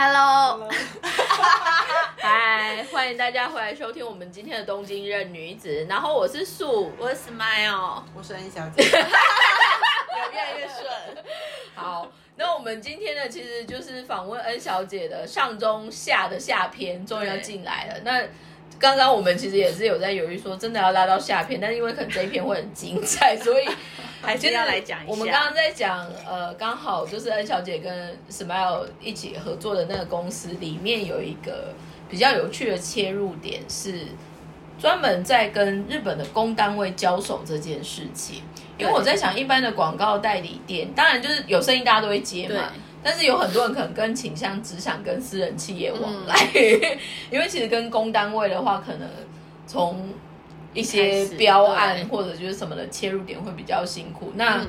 Hello，嗨，欢迎大家回来收听我们今天的东京任女子。然后我是素，我是 Smile，我是恩小姐，有越来越顺。好，那我们今天呢，其实就是访问恩小姐的上中下的下篇，终于要进来了。那刚刚我们其实也是有在犹豫，说真的要拉到下篇，但是因为可能这一篇会很精彩，所以还是要来讲一下。我们刚刚在讲，呃，刚好就是恩小姐跟 Smile 一起合作的那个公司里面有一个比较有趣的切入点，是专门在跟日本的公单位交手这件事情。因为我在想，一般的广告代理店，当然就是有生意大家都会接嘛。但是有很多人可能跟倾向只想跟私人企业往来，因为其实跟公单位的话，可能从一些标案或者就是什么的切入点会比较辛苦。那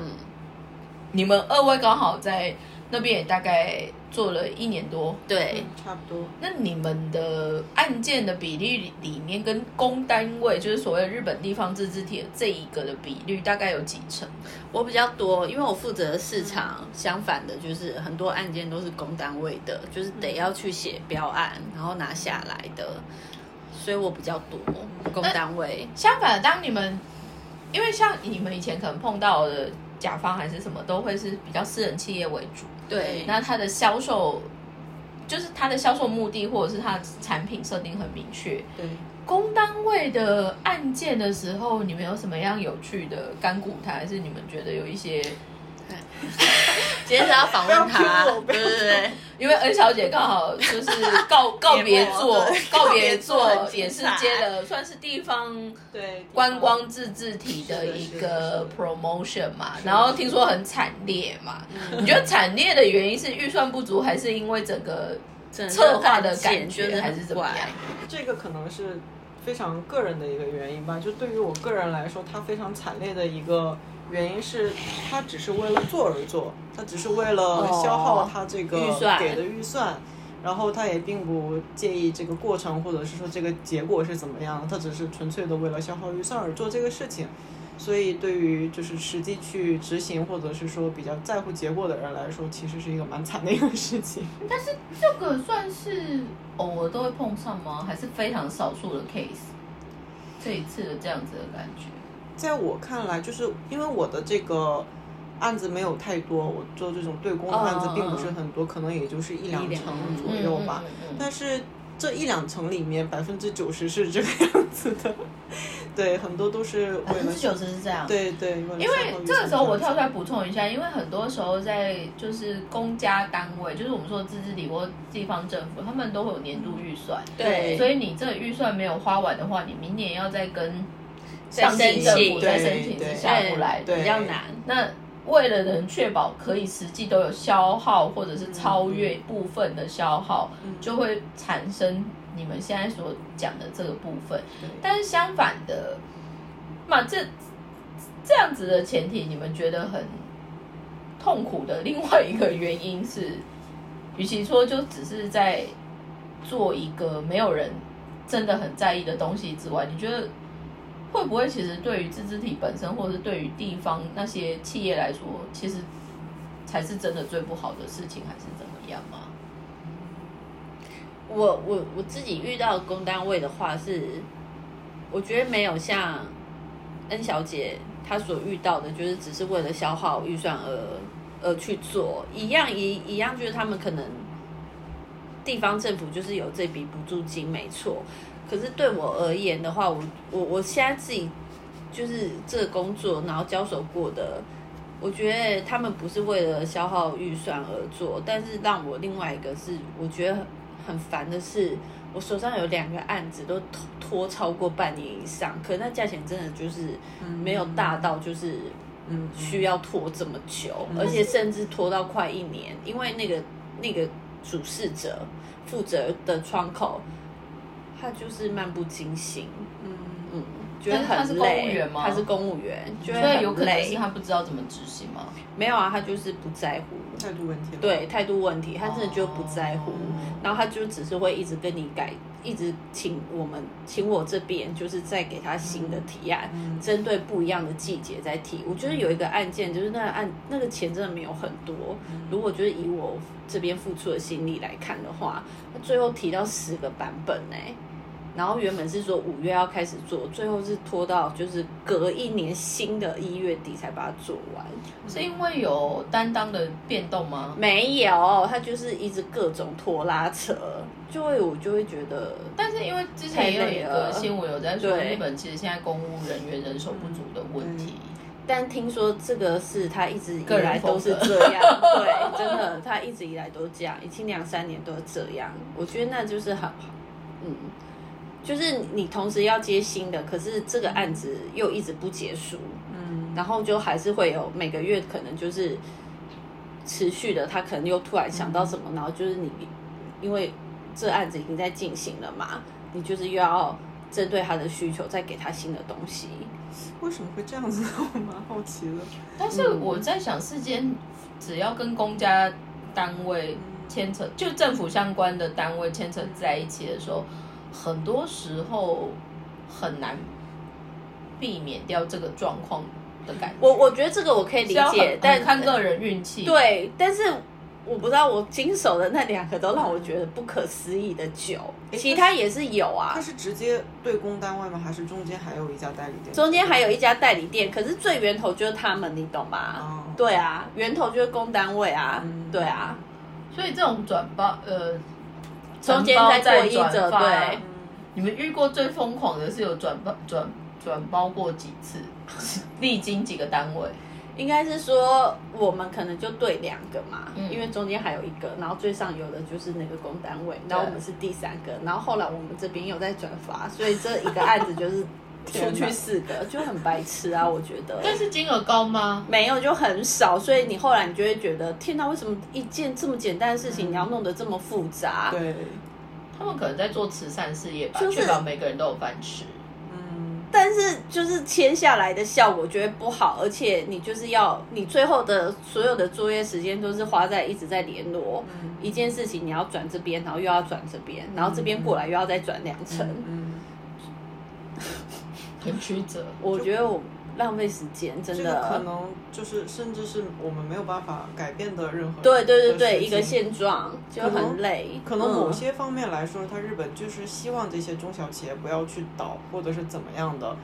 你们二位刚好在那边也大概做了一年多，对，差不多。那你们的案件的比例里面，跟公单位就是所谓日本地方自治体的这一个的比率，大概有几成？我比较多，因为我负责市场，相反的就是很多案件都是公单位的，就是得要去写标案，然后拿下来的，所以我比较多公单位。相反，当你们因为像你们以前可能碰到的甲方还是什么，都会是比较私人企业为主。对，那它的销售就是它的销售目的，或者是它的产品设定很明确。对，公单位的案件的时候，你们有什么样有趣的干股台，还是你们觉得有一些？今天是要访问他，对对对，因为恩小姐刚好就是告 告别做告别做，也是接了算是地方对观光自治体的一个 promotion 嘛，然后听说很惨烈嘛，你觉得惨烈的原因是预算不足，还是因为整个策划的感觉，还是怎么样？这个可能是非常个人的一个原因吧。就对于我个人来说，它非常惨烈的一个。原因是他只是为了做而做，他只是为了消耗他这个给的预算，然后他也并不介意这个过程或者是说这个结果是怎么样，他只是纯粹的为了消耗预算而做这个事情，所以对于就是实际去执行或者是说比较在乎结果的人来说，其实是一个蛮惨的一个事情。但是这个算是偶尔都会碰上吗？还是非常少数的 case？这一次的这样子的感觉。在我看来，就是因为我的这个案子没有太多，我做这种对公的案子并不是很多，可能也就是一两成左右吧。但是这一两成里面，百分之九十是这个样子的。对，很多都是百分之九十是这样。对对，因为这个时候我跳出来补充一下，因为很多时候在就是公家单位，就是我们说自治体或地方政府，他们都会有年度预算。对，所以你这个预算没有花完的话，你明年要再跟。上级政府在申请是下不来，比较难。那为了能确保可以实际都有消耗，或者是超越部分的消耗，就会产生你们现在所讲的这个部分。但是相反的，那这这样子的前提，你们觉得很痛苦的另外一个原因是，与其说就只是在做一个没有人真的很在意的东西之外，你觉得？会不会其实对于自治体本身，或者是对于地方那些企业来说，其实才是真的最不好的事情，还是怎么样吗？我我我自己遇到公单位的话，是我觉得没有像恩小姐她所遇到的，就是只是为了消耗预算而而去做一样一一样，就是他们可能地方政府就是有这笔补助金，没错。可是对我而言的话，我我我现在自己就是这个工作，然后交手过的，我觉得他们不是为了消耗预算而做，但是让我另外一个是我觉得很烦的是，我手上有两个案子都拖拖超过半年以上，可那价钱真的就是没有大到就是嗯需要拖这么久，而且甚至拖到快一年，因为那个那个主事者负责的窗口。他就是漫不经心，嗯嗯，觉得很累。他是公务员，所以有可能是他不知道怎么执行吗？没有啊，他就是不在乎。态度问题。对态度问题，他真的就不在乎，哦然后他就只是会一直跟你改，一直请我们请我这边就是再给他新的提案，嗯针对不一样的季节再提。我觉得有一个案件，就是那个案那个钱真的没有很多，嗯如果就是以我这边付出的心力来看的话，他最后提到十个版本呢、然后原本是说五月要开始做，最后是拖到就是隔一年新的一月底才把它做完。是因为有担当的变动吗？没有，他就是一直各种拖拉扯，就会我就会觉得，但是因为之前也有一个新闻有在说，日本其实现在公务人员人手不足的问题。但听说这个是他一直以来都是这样，对，真的，他一直以来都这样，已经两三年都是这样。我觉得那就是很好，嗯，就是你同时要接新的，可是这个案子又一直不结束，嗯，然后就还是会有每个月可能就是持续的，他可能又突然想到什么，然后就是你因为这案子已经在进行了嘛，你就是又要针对他的需求再给他新的东西。为什么会这样子？我蛮好奇的。但是我在想，世间只要跟公家单位牵扯，就政府相关的单位牵扯在一起的时候，很多时候很难避免掉这个状况的感觉。我我觉得这个我可以理解，但很看个人运气。，对，但是我不知道我经手的那两个都让我觉得不可思议的久，其他也是有啊它。是直接对公单位吗？还是中间还有一家代理店？中间还有一家代理店，可是最源头就是他们，你懂吗？哦对啊，源头就是公单位啊，嗯对啊，所以这种转包呃，中间再过一转发者对。你们遇过最疯狂的是有转包转转包过几次，历经几个单位？应该是说我们可能就对两个嘛，嗯因为中间还有一个，然后最上游的就是那个公单位，然后我们是第三个，然后后来我们这边有在转发，所以这一个案子就是出去四个，就很白痴啊，我觉得。但是金额高吗？没有就很少，所以你后来你就会觉得，天哪，为什么一件这么简单的事情你要弄得这么复杂？对，他们可能在做慈善事业吧，就是确保每个人都有饭吃。嗯，但是就是签下来的效果觉得不好，而且你就是要你最后的所有的作业时间都是花在一直在联络、一件事情，你要转这边，然后又要转这边，然后这边过来又要再转两层，嗯，很曲折。我觉得我浪费时间，真这个可。能就是甚至是我们没有办法改变的任何对对对对，一个现状就很累。可能某嗯些方面来说，它日本就是希望这些中小企业不要去倒，或者是怎么样的。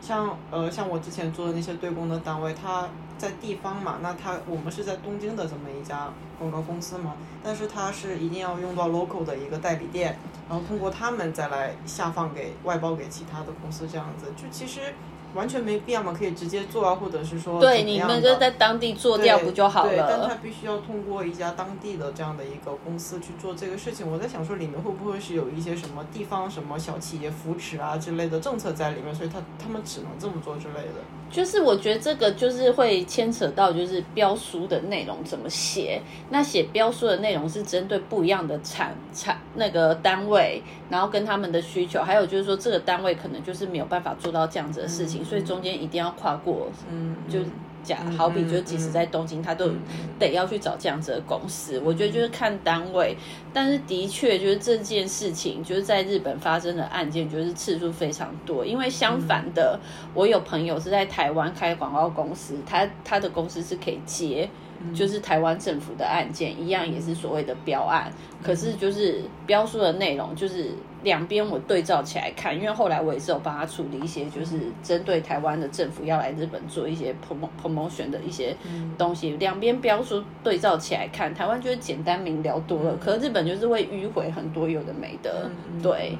像呃，像我之前做的那些对公的单位，它在地方嘛，那它我们是在东京的这么一家广告公司嘛，但是它是一定要用到 local 的一个代理店，然后通过他们再来下放给外包给其他的公司，这样子。就其实完全没必要嘛，可以直接做啊，或者是说对，你们就在当地做掉不就好对，但他？必须要通过一家当地的这样的一个公司去做这个事情。我在想说，里面会不会是有一些什么地方什么小企业扶持啊之类的政策在里面，所以他他们只能这么做之类的。就是我觉得这个就是会牵扯到就是标书的内容怎么写。那写标书的内容是针对不一样的产产那个单位，然后跟他们的需求，还有就是说这个单位可能就是没有办法做到这样子的事情，所以中间一定要跨过，嗯，就假好比就即使在东京，他都得要去找这样子的公司。我觉得就是看单位，但是的确就是这件事情就是在日本发生的案件，就是次数非常多。因为相反的，我有朋友是在台湾开广告公司，他他的公司是可以接。就是台湾政府的案件一样，也是所谓的标案，可是就是标书的内容，就是两边我对照起来看，因为后来我也是有帮他处理一些，就是针对台湾的政府要来日本做一些 promo promotion 的一些东西，两边标书对照起来看，台湾就是简单明了多了，可是日本就是会迂回很多有的没的，对。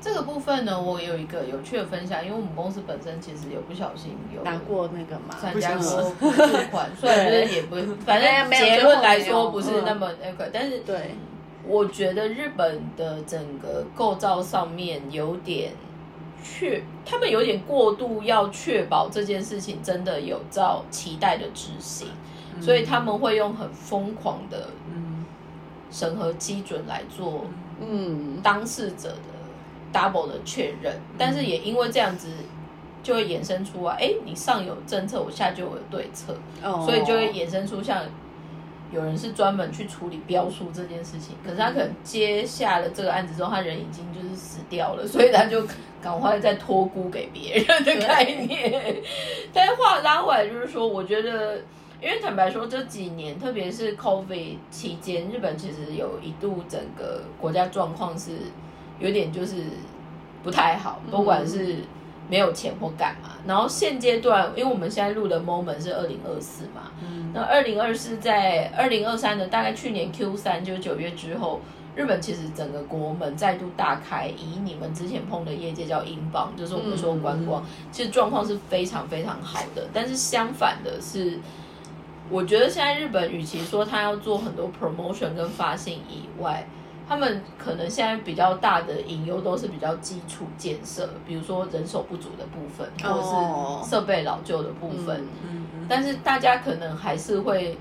这个部分呢，我有一个有趣的分享，因为我们公司本身其实有不小心有拿过那个嘛，参加过心。补助款，虽然就是也不，反正结论来说不是那么那个，但是对，我觉得日本的整个构造上面有点确，他们有点过度要确保这件事情真的有照期待的执行，所以他们会用很疯狂的嗯审核基准来做嗯，当事者的 double 的确认，但是也因为这样子。就会衍生出啊，哎，你上有政策，我下就有对策，哦所以就会衍生出像有人是专门去处理标书这件事情，可是他可能接下了这个案子之后，他人已经就是死掉了，所以他就赶快再托孤给别人的概念。但是话拉回来，就是说，我觉得，因为坦白说，这几年特别是 COVID 期间，日本其实有一度整个国家状况是有点就是不太好，不管是没有钱或干嘛。然后现阶段，因为我们现在录的 moment 是二零二四嘛，那二零二四在二零二三的大概去年 Q 三就是九月之后，日本其实整个国门再度大开，以你们之前碰的业界叫英镑，就是我们说观光，其实状况是非常非常好的。但是相反的是，我觉得现在日本与其说他要做很多 promotion 跟发信以外，他们可能现在比较大的隐忧都是比较基础建设，比如说人手不足的部分，或者是设备老旧的部分。嗯嗯。但是大家可能还是会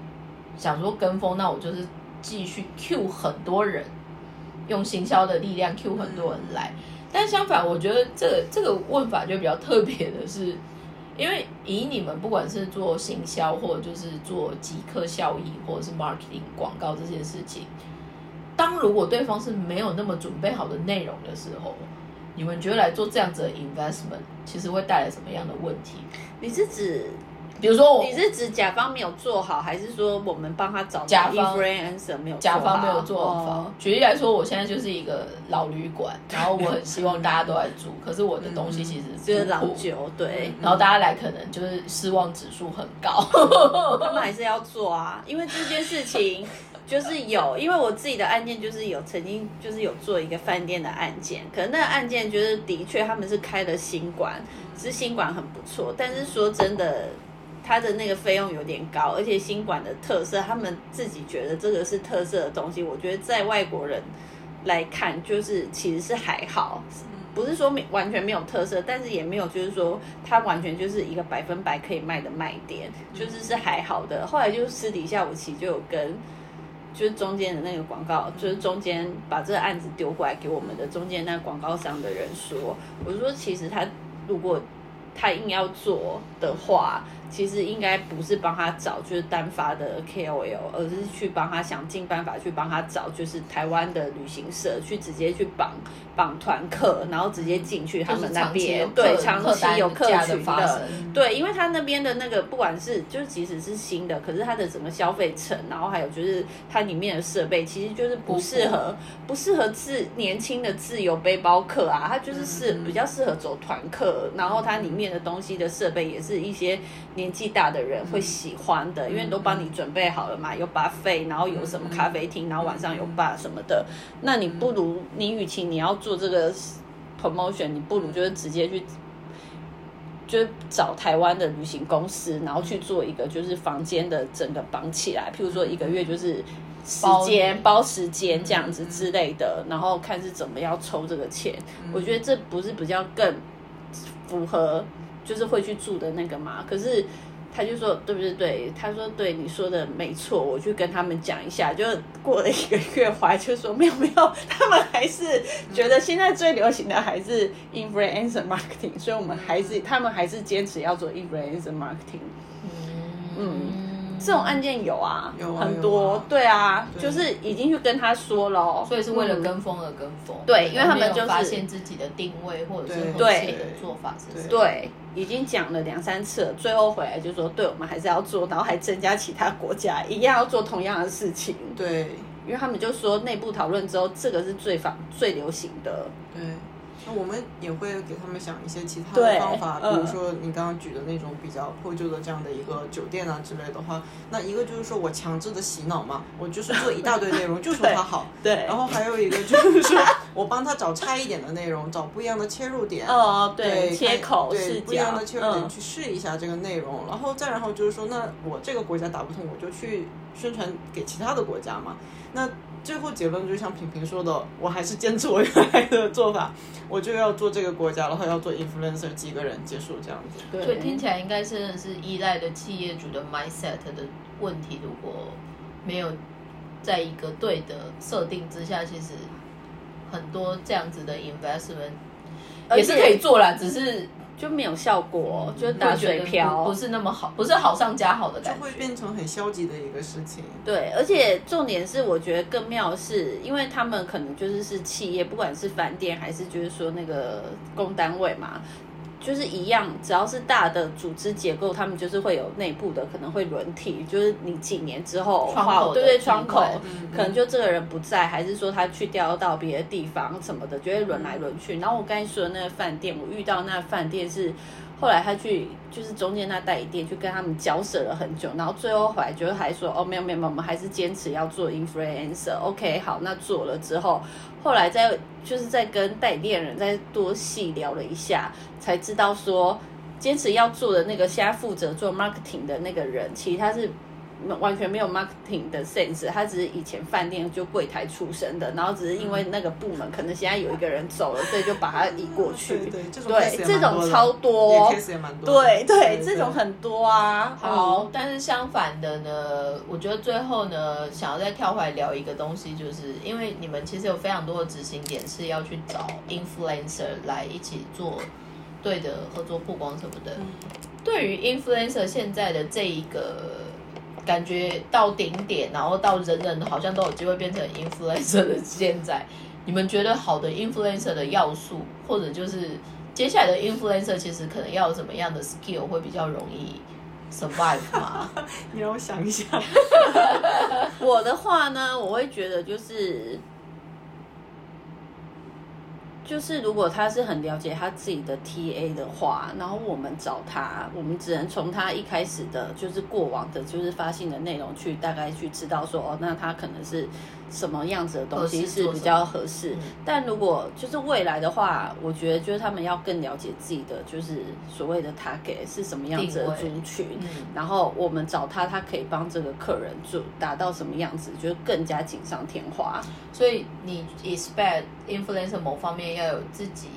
想说跟风，那我就是继续 Q 很多人，用行销的力量 Q 很多人来。但相反，我觉得这个这个问法就比较特别的是，因为以你们不管是做行销，或者就是做即刻效益，或者是 marketing 广告这件事情。当如果对方是没有那么准备好的内容的时候，你们觉得来做这样子的 investment，其实会带来什么样的问题？你是指，比如说我，你是指甲方没有做好，还是说我们帮他找甲方 influencer 没有甲方没有做好？举例来说，我现在就是一个老旅馆，然后我很希望大家都来住，可是我的东西其实就是老酒，对，然后大家来可能就是失望指数很高，他们还是要做啊，因为这件事情。就是有，因为我自己的案件就是有曾经就是有做一个饭店的案件，可能那个案件就是的确他们是开了新馆，是新馆很不错，但是说真的，它的那个费用有点高，而且新馆的特色，他们自己觉得这个是特色的东西，我觉得在外国人来看，就是其实是还好，不是说完全没有特色，但是也没有就是说它完全就是一个百分百可以卖的卖点，就是是还好的。后来就私底下我其实就有跟。就是中间的那个广告，就是中间把这个案子丢过来给我们的中间那广告商的人说，我说其实他如果他硬要做的话。其实应该不是帮他找就是单发的 KOL，而是去帮他想尽办法去帮他找就是台湾的旅行社去直接去绑绑团客，然后直接进去他们那边对长期有客群的对，因为他那边的那个不管是就是即使是新的，可是他的整个消费层，然后还有就是它里面的设备，其实就是不适合不适合自年轻的自由背包客啊，它就是是比较适合走团客，然后它里面的东西的设备也是一些。年纪大的人会喜欢的，因为都帮你准备好了嘛，有 buffet，然后有什么咖啡厅，然后晚上有 bar 什么的。那你不如你与其你要做这个 promotion，你不如就是直接去，就找台湾的旅行公司，然后去做一个就是房间的整个绑起来，譬如说一个月就是时间包时间这样子之类的，然后看是怎么要抽这个钱。我觉得这不是比较更符合。就是会去住的那个嘛，可是他就说对不对？对，他说对，你说的没错，我去跟他们讲一下。就过了一个月，怀就说没有没有，他们还是觉得现在最流行的还是 influencer marketing，所以我们还是他们还是坚持要做 influencer marketing。嗯。这种案件有啊，有很多，对啊，就是已经去跟他说了，所以是为了跟风而跟风，对，因为他们就是发现自己的定位或者是合适的做法是什么，对，已经讲了两三次了，最后回来就说，对我们还是要做，然后还增加其他国家一样要做同样的事情，对，因为他们就说内部讨论之后，这个是最方最流行的，对。我们也会给他们想一些其他的方法，比如说你刚刚举的那种比较破旧的这样的一个酒店啊之类的话，那一个就是说我强制的洗脑嘛，我就是做一大堆内容，就说它好。对。然后还有一个就是说我帮他找差一点的内容，找不一样的切入点。哦，对。切口对不一样的切入点去试一下这个内容，然后再然后就是说，那我这个国家打不通，我就去宣传给其他的国家嘛。那。最后结论就像平平说的，我还是坚持我原来的做法，我就要做这个国家，然后要做 influencer，几个人结束这样子。对，所以听起来应该真的是依赖的企业主的 mindset 的问题。如果没有在一个对的设定之下，其实很多这样子的 investment 也是可以做啦，只是就没有效果，就打水漂，不不是那么好，不是好上加好的就感觉。会变成很消极的一个事情。对，而且重点是，我觉得更妙是，因为他们可能就是是企业，不管是饭店还是就是说那个公单位嘛，就是一样，只要是大的组织结构，他们就是会有内部的可能会轮替，就是你几年之后，窗口的对对，窗口嗯可能就这个人不在，还是说他去调到别的地方什么的，就会轮来轮去。然后我刚才说的那个饭店，我遇到那个饭店是。后来他去就是中间那代理店去跟他们交涉了很久，然后最后回来就还说哦没有没有，我们还是坚持要做 influencer。OK 好，那做了之后，后来在就是在跟代理店人再多细聊了一下，才知道说坚持要做的那个现在负责做 marketing 的那个人，其实他是。完全没有 marketing 的 sense，他只是以前饭店就柜台出身的，然后只是因为那个部门可能现在有一个人走了，所以就把他移过去。对对，这种超多也 case 也蛮多的。对对，这种很多啊。好，但是相反的呢，我觉得最后呢，想要再跳回来聊一个东西，就是因为你们其实有非常多的执行点是要去找 influencer 来一起做对的合作曝光什么的。对于 influencer 现在的这一个感觉到顶点，然后到人人好像都有机会变成 influencer 的现在，你们觉得好的 influencer 的要素，或者就是接下来的 influencer 其实可能要有什么样的 skill 会比较容易 survive 吗？你让我想一下，我的话呢，我会觉得就是。就是如果他是很了解他自己的 TA 的话，然后我们找他，我们只能从他一开始的，就是过往的，就是发信的内容去大概去知道说，哦，那他可能是什么样子的东西是比较合适嗯。但如果就是未来的话，我觉得就是他们要更了解自己的，就是所谓的 target 是什么样子的族群，嗯然后我们找他，他可以帮这个客人做达到什么样子，就是更加锦上添花。所以你 expect influencer 某方面要有自己，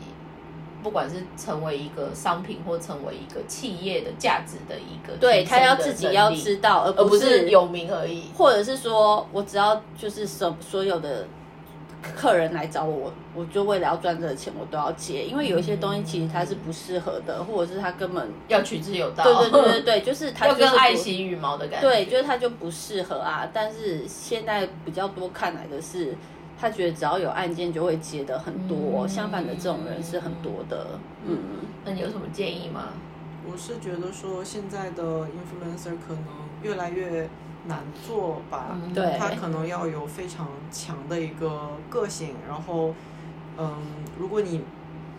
不管是成为一个商品或成为一个企业的价值的一个对他要自己要知道，而而不不是有名而已。或者是说我只要就是所所有的客人来找我，我就为了要赚这个钱，我都要接，因为有一些东西其实它是不适合的，或者是它根本要取之有道，对对对对对，就是它 就是跟爱惜羽毛的感觉。对，就是它就不适合啊。但是现在比较多看来的是，他觉得只要有案件就会接的很多，嗯相反的这种人是很多的。嗯，那你有什么建议吗？我是觉得说现在的 influencer 可能越来越难做吧，嗯对他可能要有非常强的一个个性，然后，嗯，如果你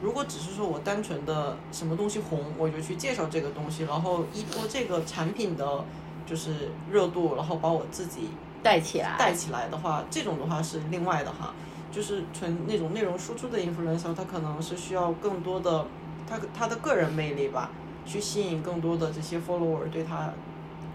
如果只是说我单纯的什么东西红，我就去介绍这个东西，然后依托这个产品的就是热度，然后把我自己带起来，带起来的话，这种的话是另外的哈，就是纯那种内容输出的 influencer，他可能是需要更多的他他的个人魅力吧，去吸引更多的这些 follower 对他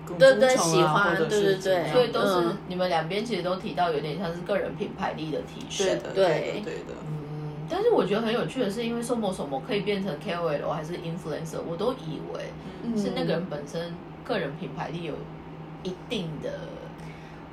更对对忠诚啊，喜欢或者对对是对所以都是嗯你们两边其实都提到有点像是个人品牌力的提升。对的，对。对的，对的。嗯，但是我觉得很有趣的是，因为说某什么可以变成 KOL 还是 influencer，我都以为嗯。是那个人本身个人品牌力有一定的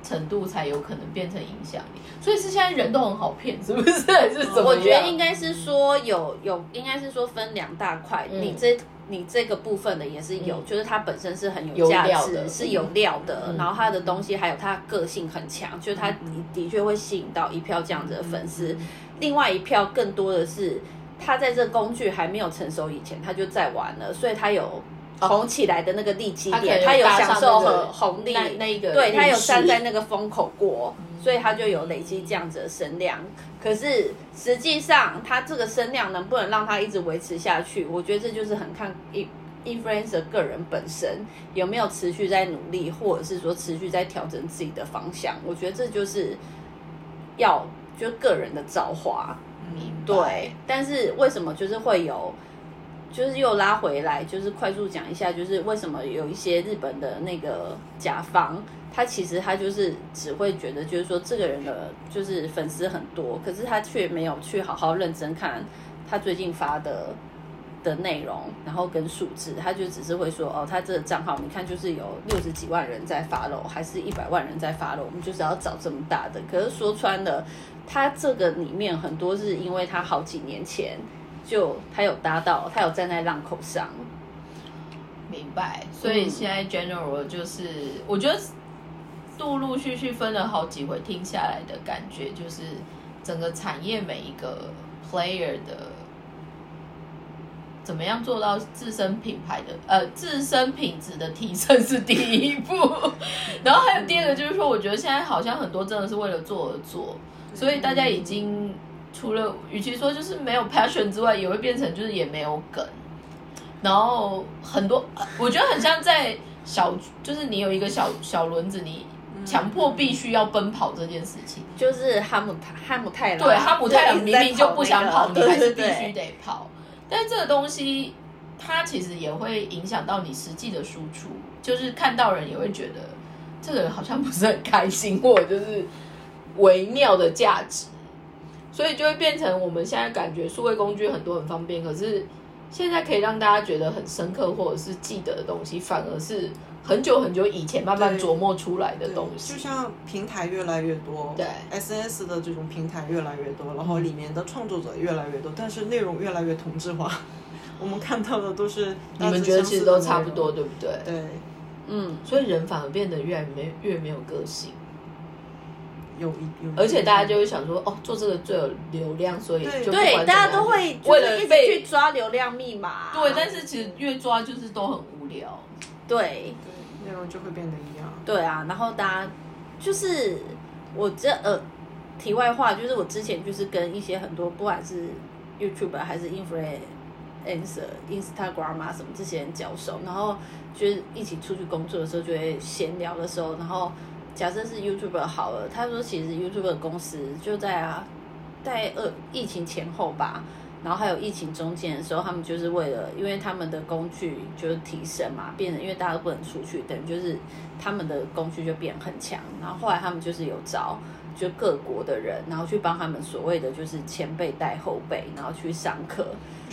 程度才有可能变成影响力。所以是现在人都很好骗，是不是？还 是怎么样？我觉得应该是说有有，应该是说分两大块。嗯你这你这个部分的也是有，嗯就是它本身是很有有价值，料的是有料的，嗯然后它的东西还有它个性很强，就是它的的确会吸引到一票这样子的粉丝。嗯另外一票更多的是。他在这工具还没有成熟以前，他就在玩了，所以他有红起来的那个利基点，他有享受和红利，那那一个对他有站在那个风口过，所以他就有累积这样子的声量。可是实际上，他这个声量能不能让他一直维持下去，我觉得这就是很看 in influencer 个人本身有没有持续在努力，或者是说持续在调整自己的方向。我觉得这就是要就个人的造化。对，但是为什么就是会有，就是又拉回来，就是快速讲一下，就是为什么有一些日本的那个甲方，他其实他就是只会觉得，就是说这个人的就是粉丝很多，可是他却没有去好好认真看他最近发的。的内容，然后跟数字，他就只是会说哦，他这个账号你看就是有六十几万人在发了，还是一百万人在发了，我们就是要找这么大的。可是说穿了，他这个里面很多是因为他好几年前就他有搭到，他有站在浪口上。明白，所以现在 general 就是，我觉得陆陆续续分了好几回听下来的感觉，就是整个产业每一个 player 的怎么样做到自身品牌的呃自身品质的提升是第一步，然后还有第二个就是说，我觉得现在好像很多真的是为了做而做，所以大家已经除了与其说就是没有 passion 之外，也会变成就是也没有梗。然后很多，我觉得很像在小，就是你有一个小小轮子，你强迫必须要奔跑这件事情，就是哈姆哈姆太郎，对哈姆太郎明明就不想跑，你还是必须得跑。但是这个东西，它其实也会影响到你实际的输出，就是看到人也会觉得这个人好像不是很开心，或者就是微妙的价值，所以就会变成我们现在感觉数位工具很多很方便，可是。现在可以让大家觉得很深刻或者是记得的东西，反而是很久很久以前慢慢琢磨出来的东西。就像平台越来越多，对，SNS 的这种平台越来越多，然后里面的创作者越来越多，但是内容越来越同质化。我们看到的都是你们觉得其实都差不多，对不对？对，嗯，所以人反而变得越来没越没有个性。有有，而且大家就会想说，哦，做这个最有流量，所以就对，大家都会为了一直去抓流量密码。对，但是其实越抓就是都很无聊。对，内容就会变得一样。对啊，然后大家就是我这呃，题外话就是我之前就是跟一些很多不管是 YouTube 还是 Influencer、Instagram 啊什么这些人交手，然后就是一起出去工作的时候就会闲聊的时候，然后。假设是 YouTube 好了，他说其实 YouTube 公司就在啊，在二疫情前后吧，然后还有疫情中间的时候，他们就是为了，因为他们的工具就是提升嘛，变得因为大家都不能出去，等于就是他们的工具就变很强。然后后来他们就是有找就各国的人，然后去帮他们所谓的就是前辈带后辈，然后去上课，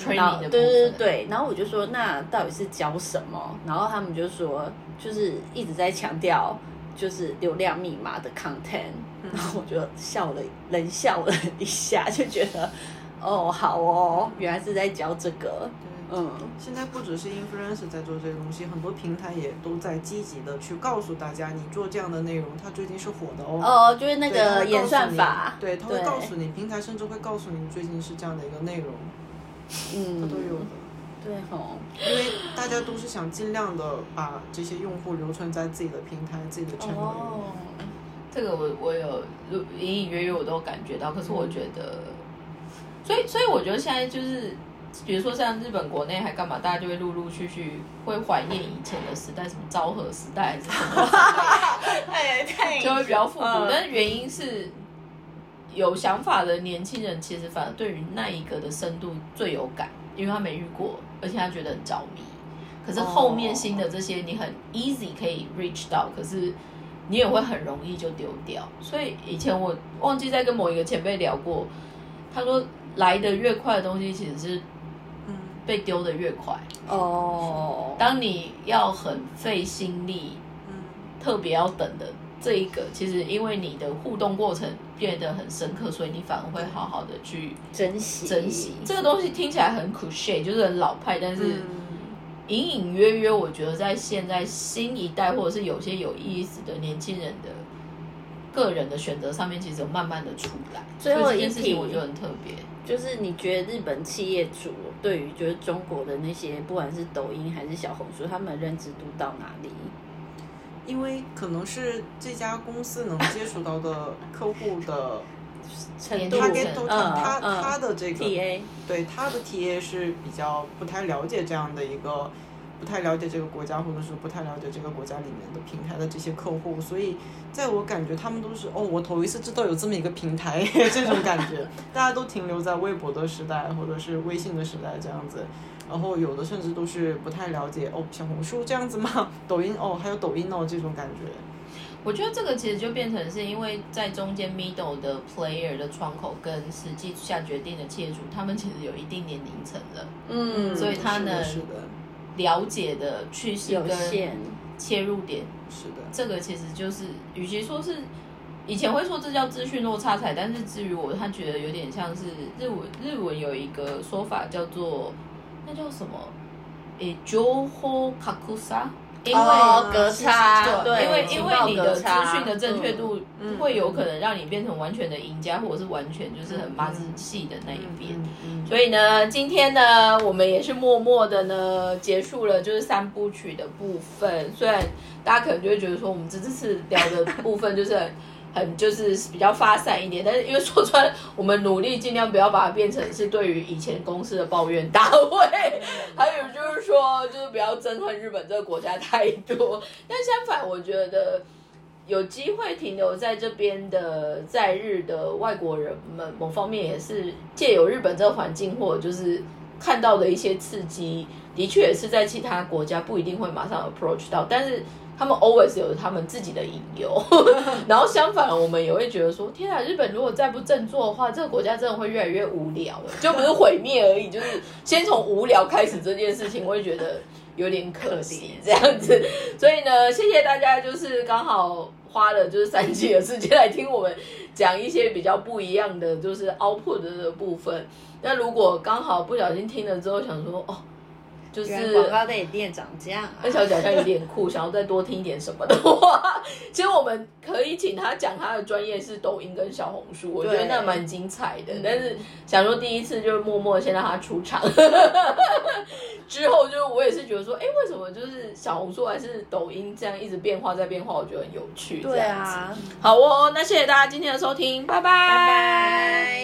然后对对对对，然后我就说那到底是教什么？然后他们就说就是一直在强调。就是流量密码的 content，然后我就笑了，冷笑了一下，就觉得 哦，好哦，原来是在教这个。嗯，现在不只是 influencer 在做这个东西，很多平台也都在积极的去告诉大家，你做这样的内容，它最近是火的哦。哦，就是那个演算法，对，他会告诉你，平台甚至会告诉你最近是这样的一个内容，嗯，它都有的。对哦，因为大家都是想尽量的把这些用户留存在自己的平台、自己的圈里。哦，这个我我有隐隐约约我都感觉到，可是我觉得，所以所以我觉得现在就是，比如说像日本国内还干嘛，大家就会陆陆续续会怀念以前的时代，什么昭和时代还是什么，哎，太就会比较复古。但是原因是有想法的年轻人，其实反而对于那一个的深度最有感。因为他没遇过，而且他觉得很着迷。可是后面新的这些，你很 easy 可以 reach 到，可是你也会很容易就丢掉。所以以前我忘记在跟某一个前辈聊过，他说来的越快的东西，其实是嗯被丢的越快。哦，当你要很费心力，嗯，特别要等的。这一个其实因为你的互动过程变得很深刻，所以你反而会好好的去珍惜珍惜这个东西。听起来很 cliche，就是很老派，但是隐隐约约，我觉得在现在新一代或者是有些有意思的年轻人的个人的选择上面，其实有慢慢的出来。最后一件事情我觉得很特别，就是你觉得日本企业主对于就是中国的那些不管是抖音还是小红书，他们认知度到哪里？因为可能是这家公司能接触到的客户的 程度，他跟他他的这个 TA，对他的 TA 是比较不太了解这样的一个，不太了解这个国家，或者是不太了解这个国家里面的平台的这些客户，所以在我感觉他们都是哦，我头一次知道有这么一个平台 这种感觉，大家都停留在微博的时代或者是微信的时代这样子。然后有的甚至都是不太了解哦，小红书这样子吗？抖音哦，还有抖音哦，这种感觉。我觉得这个其实就变成是因为在中间 middle 的 player 的窗口跟实际下决定的切主，他们其实有一定年龄层了，嗯，所以他能了解的趋势跟切入点是的，这个其实就是与其说是以前会说这叫资讯落差才，但是至于我，他觉得有点像是日文，日文有一个说法叫做那叫什么？诶，情報格差。因为隔差，对，因为因为你的资讯的正确度会有可能让你变成完全的赢家，或者是完全就是很麻子细的那一边。所以呢，今天呢，我们也是默默的呢结束了就是三部曲的部分。虽然大家可能就会觉得说，我们这次聊的部分就是。很就是比较发散一点，但是因为说穿，我们努力尽量不要把它变成是对于以前公司的抱怨大会，还有就是说，就是不要憎恨日本这个国家太多。但相反，我觉得有机会停留在这边的在日的外国人们，某方面也是借由日本这个环境，或者就是看到的一些刺激，的确也是在其他国家不一定会马上 approach 到，但是。他们 always 有他们自己的引诱，然后相反，我们也会觉得说，天啊，日本如果再不振作的话，这个国家真的会越来越无聊了，就不是毁灭而已，就是先从无聊开始这件事情，我会觉得有点可惜这样子。所以呢，谢谢大家，就是刚好花了就是三期的时间来听我们讲一些比较不一样的，就是 output 的部分。那如果刚好不小心听了之后，想说哦。就是广告的店长这样，那小姐好像有点酷，想要再多听一点什么的话，其实我们可以请他讲他的专业是抖音跟小红书，我觉得那蛮精彩的。但是想说第一次就默默先让他出场，之后就我也是觉得说，哎，为什么就是小红书还是抖音这样一直变化在变化，我觉得很有趣。对啊，好哦，那谢谢大家今天的收听，拜拜。